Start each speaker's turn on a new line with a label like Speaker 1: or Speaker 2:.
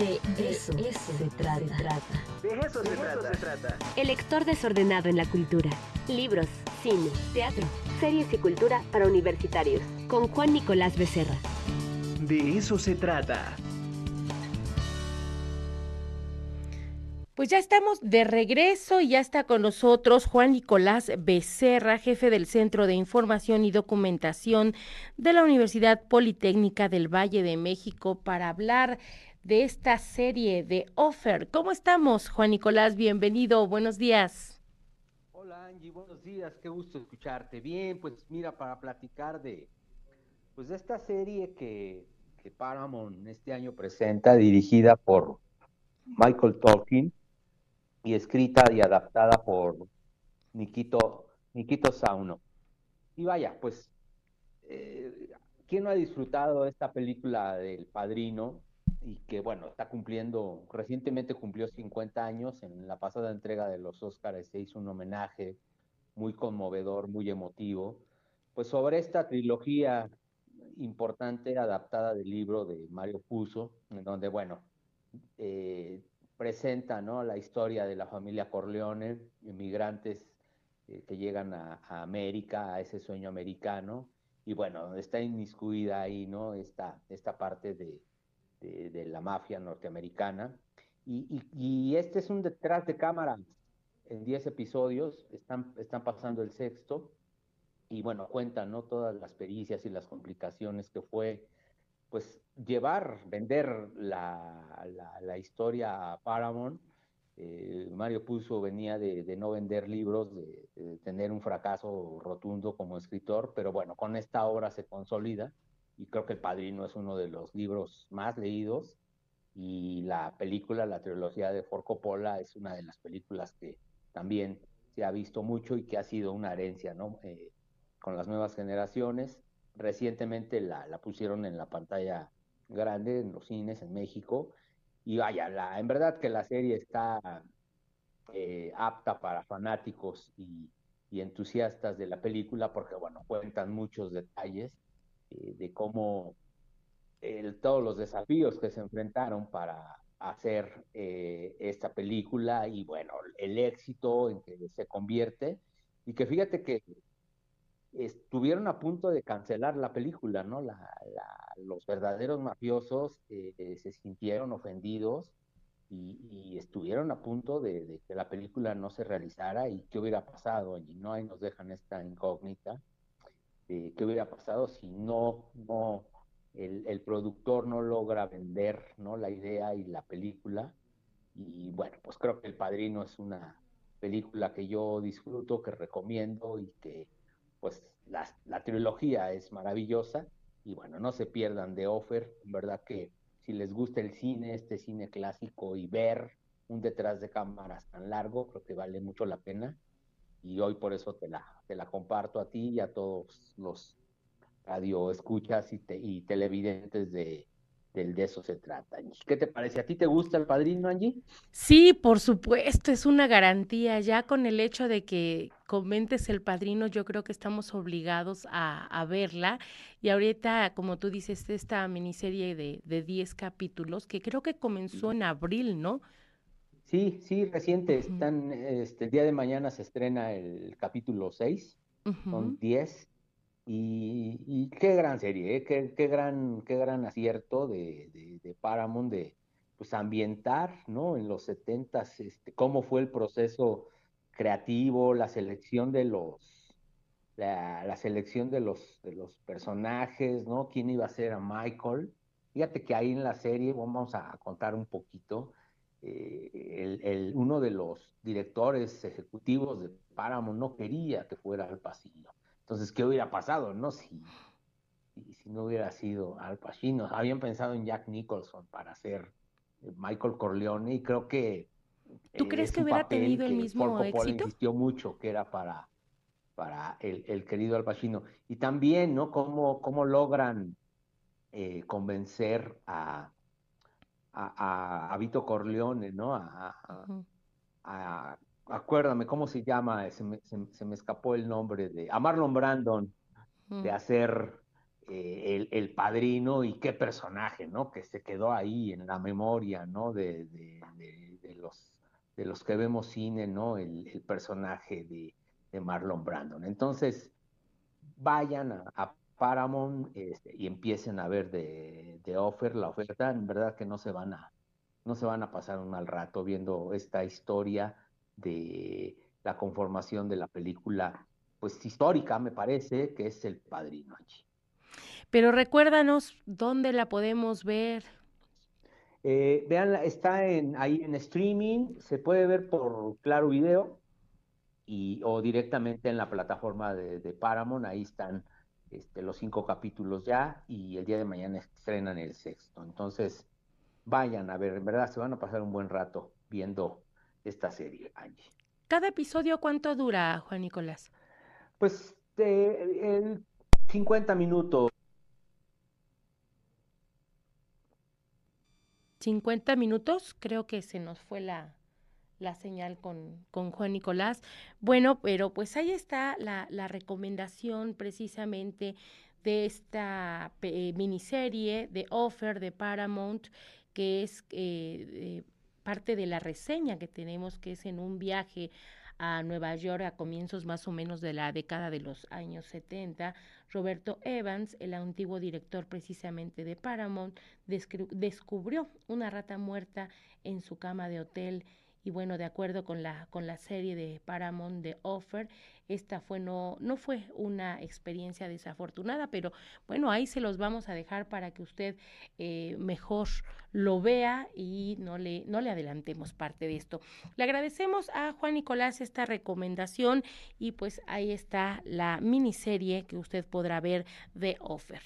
Speaker 1: De eso, se, trata.
Speaker 2: De eso, se, trata.
Speaker 1: El lector desordenado en la cultura. Libros, cine, teatro, series y cultura para universitarios. Con Juan Nicolás Becerra.
Speaker 2: De eso se trata.
Speaker 3: Pues ya estamos de regreso y ya está con nosotros Juan Nicolás Becerra, jefe del Centro de Información y Documentación de la Universidad Politécnica del Valle de México para hablar de esta serie de Offer. ¿Cómo estamos, Juan Nicolás? Bienvenido, buenos días.
Speaker 4: Hola Angie, buenos días, qué gusto escucharte. Bien, pues mira, para platicar de, pues de esta serie que, Paramount este año presenta, dirigida por Michael Tolkien y escrita y adaptada por Nikito, Nikito Sauno. Y vaya, pues, eh, ¿quién no ha disfrutado esta película del Padrino? Y que, bueno, está cumpliendo, recientemente cumplió 50 años, en la pasada entrega de los Óscares se hizo un homenaje muy conmovedor, muy emotivo, pues sobre esta trilogía importante adaptada del libro de Mario Puzo, en donde, bueno, eh, presenta ¿no? la historia de la familia Corleone, inmigrantes eh, que llegan a, América, a ese sueño americano, y bueno, está inmiscuida ahí ¿no? esta, esta parte de, de, la mafia norteamericana. Y, y, este es un detrás de cámara en 10 episodios, están, están pasando el sexto, y bueno, cuentan ¿no? todas las pericias y las complicaciones que fue pues llevar, vender la, la, historia a Paramount. Eh, Mario Puzo venía de, no vender libros, de, tener un fracaso rotundo como escritor, pero bueno, con esta obra se consolida y creo que El Padrino es uno de los libros más leídos y la película, la trilogía de Ford Coppola es una de las películas que también se ha visto mucho y que ha sido una herencia, ¿no? Eh, con las nuevas generaciones Recientemente la, la pusieron en la pantalla grande en los cines en México y vaya, la, en verdad que la serie está eh, apta para fanáticos y, entusiastas de la película porque, bueno, cuentan muchos detalles eh, de cómo todos los desafíos que se enfrentaron para hacer eh, esta película y, bueno, el éxito en que se convierte. Y que fíjate que estuvieron a punto de cancelar la película, ¿no? La, los verdaderos mafiosos eh, se sintieron ofendidos y, estuvieron a punto de, que la película no se realizara. Y qué hubiera pasado, y no ahí nos dejan esta incógnita, qué hubiera pasado si no, no, el, el, productor no logra vender, ¿no? La idea y la película, y bueno, pues creo que El Padrino es una película que yo disfruto, que recomiendo y que pues la, la, trilogía es maravillosa. Y bueno, no se pierdan de Offer, en verdad que si les gusta el cine, este cine clásico y ver un detrás de cámaras tan largo, creo que vale mucho la pena y hoy por eso te la, te la comparto a ti y a todos los radio escuchas y, y televidentes de, del de eso se trata. ¿Qué te parece? ¿A ti te gusta el padrino, Angie?
Speaker 3: Sí, por supuesto, es una garantía. Ya con el hecho de que comentes el padrino, yo creo que estamos obligados a, verla. Y ahorita, como tú dices, esta miniserie de, de 10 capítulos, que creo que comenzó en abril, ¿no?
Speaker 4: Sí, sí, reciente. Están, este, el día de mañana se estrena el capítulo 6, son 10 y, qué gran serie, ¿eh? qué, gran, qué gran acierto de, de, Paramount de pues, ambientar ¿no? en los 70 este, cómo fue el proceso creativo, la selección de los, la, selección de los, de los personajes, ¿no? quién iba a ser a Michael. Fíjate que ahí en la serie, vamos a contar un poquito, eh, el, uno de los directores ejecutivos de Paramount no quería que fuera Al Pacino. Entonces, ¿qué hubiera pasado, no? Si, si no hubiera sido Al Pacino. Habían pensado en Jack Nicholson para ser Michael Corleone y creo que...
Speaker 3: ¿Tú crees que hubiera tenido el mismo éxito?
Speaker 4: insistió mucho que era para, para el, querido Al Pacino. Y también, ¿no? Cómo, cómo logran eh, convencer a, a, a, Vito Corleone, ¿no? a, acuérdame, ¿cómo se llama? Se me, se, me escapó el nombre de. A Marlon Brandon, de hacer eh, el, padrino y qué personaje, ¿no? Que se quedó ahí en la memoria, ¿no? De, los, de los que vemos cine, ¿no? El, personaje de, Marlon Brandon. Entonces, vayan a, Paramount este, y empiecen a ver de, de offer, la oferta, en verdad que no se van a, no se van a pasar un mal rato viendo esta historia de la conformación de la película, pues histórica, me parece, que es El Padrino allí.
Speaker 3: Pero recuérdanos dónde la podemos ver.
Speaker 4: Eh, veanla, está en, ahí en streaming, se puede ver por Claro Video y, o directamente en la plataforma de, Paramount, ahí están este, los cinco capítulos ya y el día de mañana estrenan el sexto. Entonces, vayan a ver, en verdad se van a pasar un buen rato viendo esta serie, Angie.
Speaker 3: ¿Cada episodio cuánto dura, Juan Nicolás?
Speaker 4: Pues eh, 50 minutos.
Speaker 3: 50 minutos, creo que se nos fue la, la señal con, con, Juan Nicolás. Bueno, pero pues ahí está la, la recomendación precisamente de esta eh, miniserie de Offer de Paramount, que es eh, parte de la reseña que tenemos, que es en un viaje a Nueva York a comienzos más o menos de la década de los años 70, Roberto Evans, el antiguo director precisamente de Paramount, descubrió una rata muerta en su cama de hotel y bueno, de acuerdo con la, con la serie de Paramount de Offer, esta fue no, no fue una experiencia desafortunada, pero bueno, ahí se los vamos a dejar para que usted eh, mejor lo vea y no le, no le adelantemos parte de esto. Le agradecemos a Juan Nicolás esta recomendación y pues ahí está la miniserie que usted podrá ver de Offer.